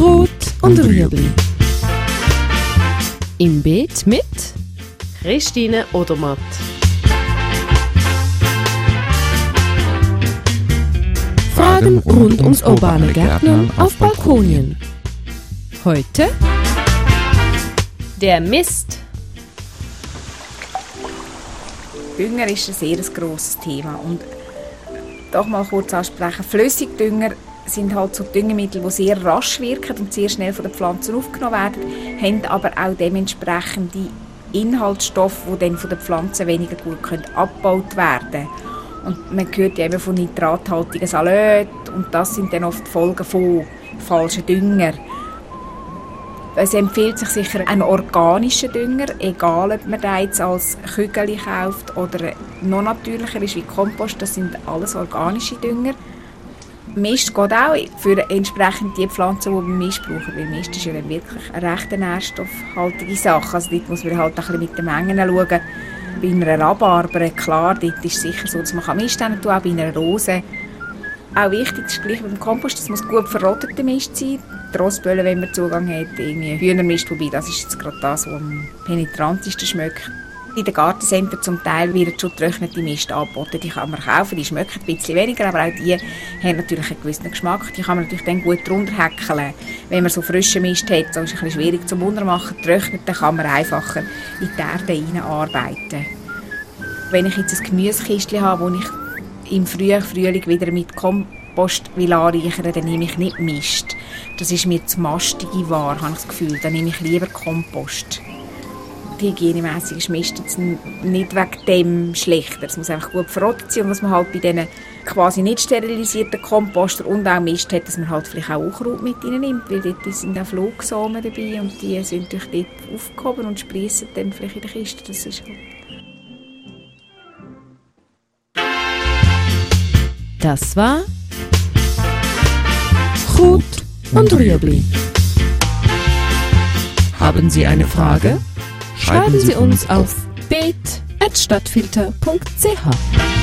Rot und Rüebli. Im Beet mit Christine Odermatt. Fragen rund ums urbane Gärtnern auf Balkonien. Heute Der Mist. Dünger ist ein sehr grosses Thema. Und doch mal kurz ansprechen. Flüssigdünger sind halt so Düngemittel, die sehr rasch wirken und sehr schnell von den Pflanzen aufgenommen werden, haben aber auch dementsprechend die Inhaltsstoffe, die dann von den Pflanzen weniger gut können abgebaut werden. Und man hört ja eben von nitrathaltigen Salat und das sind dann oft Folgen von falschen Dünger. Es empfiehlt sich sicher ein organischer Dünger, egal ob man den jetzt als Kügel kauft oder noch natürlicher ist wie Kompost, das sind alles organische Dünger. Mist geht auch für entsprechend die Pflanzen, die wir Mist brauchen, weil Mist ist ja dann wirklich eine recht nährstoffhaltige Sache. Also dort muss man halt ein bisschen mit den Mengen schauen. Bei einer Rhabarber, klar, dort ist es sicher so, dass man Mist tun kann, auch bei einer Rose. Auch wichtig ist gleich beim Kompost, das muss gut verrotteter Mist sein. Die Rossbölle, wenn man Zugang hat, irgendwie Hühnermist, wobei das ist jetzt gerade das, was am penetrantesten schmeckt. In den Gartencenter zum Teil wird schon getrocknete Mist angeboten. Die kann man kaufen, die schmecken ein bisschen weniger, aber auch die haben natürlich einen gewissen Geschmack. Die kann man natürlich dann gut drunter häkeln. Wenn man so frischen Mist hat, so ist es ein bisschen schwierig zum Untermachen. Getrockneten kann man einfacher in die Erde hineinarbeiten. Wenn ich jetzt ein Gemüsekistchen habe, das ich im frühen Frühling wieder mit Kompost will anreichern, dann nehme ich nicht Mist. Das ist mir zu mastige Ware, habe ich das Gefühl. Dann nehme ich lieber Kompost hygienemässig ist Mist jetzt nicht wegen dem schlechter. Es muss einfach gut verrottet sein und was man halt bei diesen quasi nicht sterilisierten Komposter und auch Mist hat, dass man halt vielleicht auch Unkraut mit nimmt, weil dort sind auch Flugsamen dabei und die sind durch dort aufgehoben und sprießen dann vielleicht in der Kiste. Das ist halt Das war Rot und Rüebli. Haben Sie eine Frage? Schreiben Sie uns auf beet.stadtfilter.ch.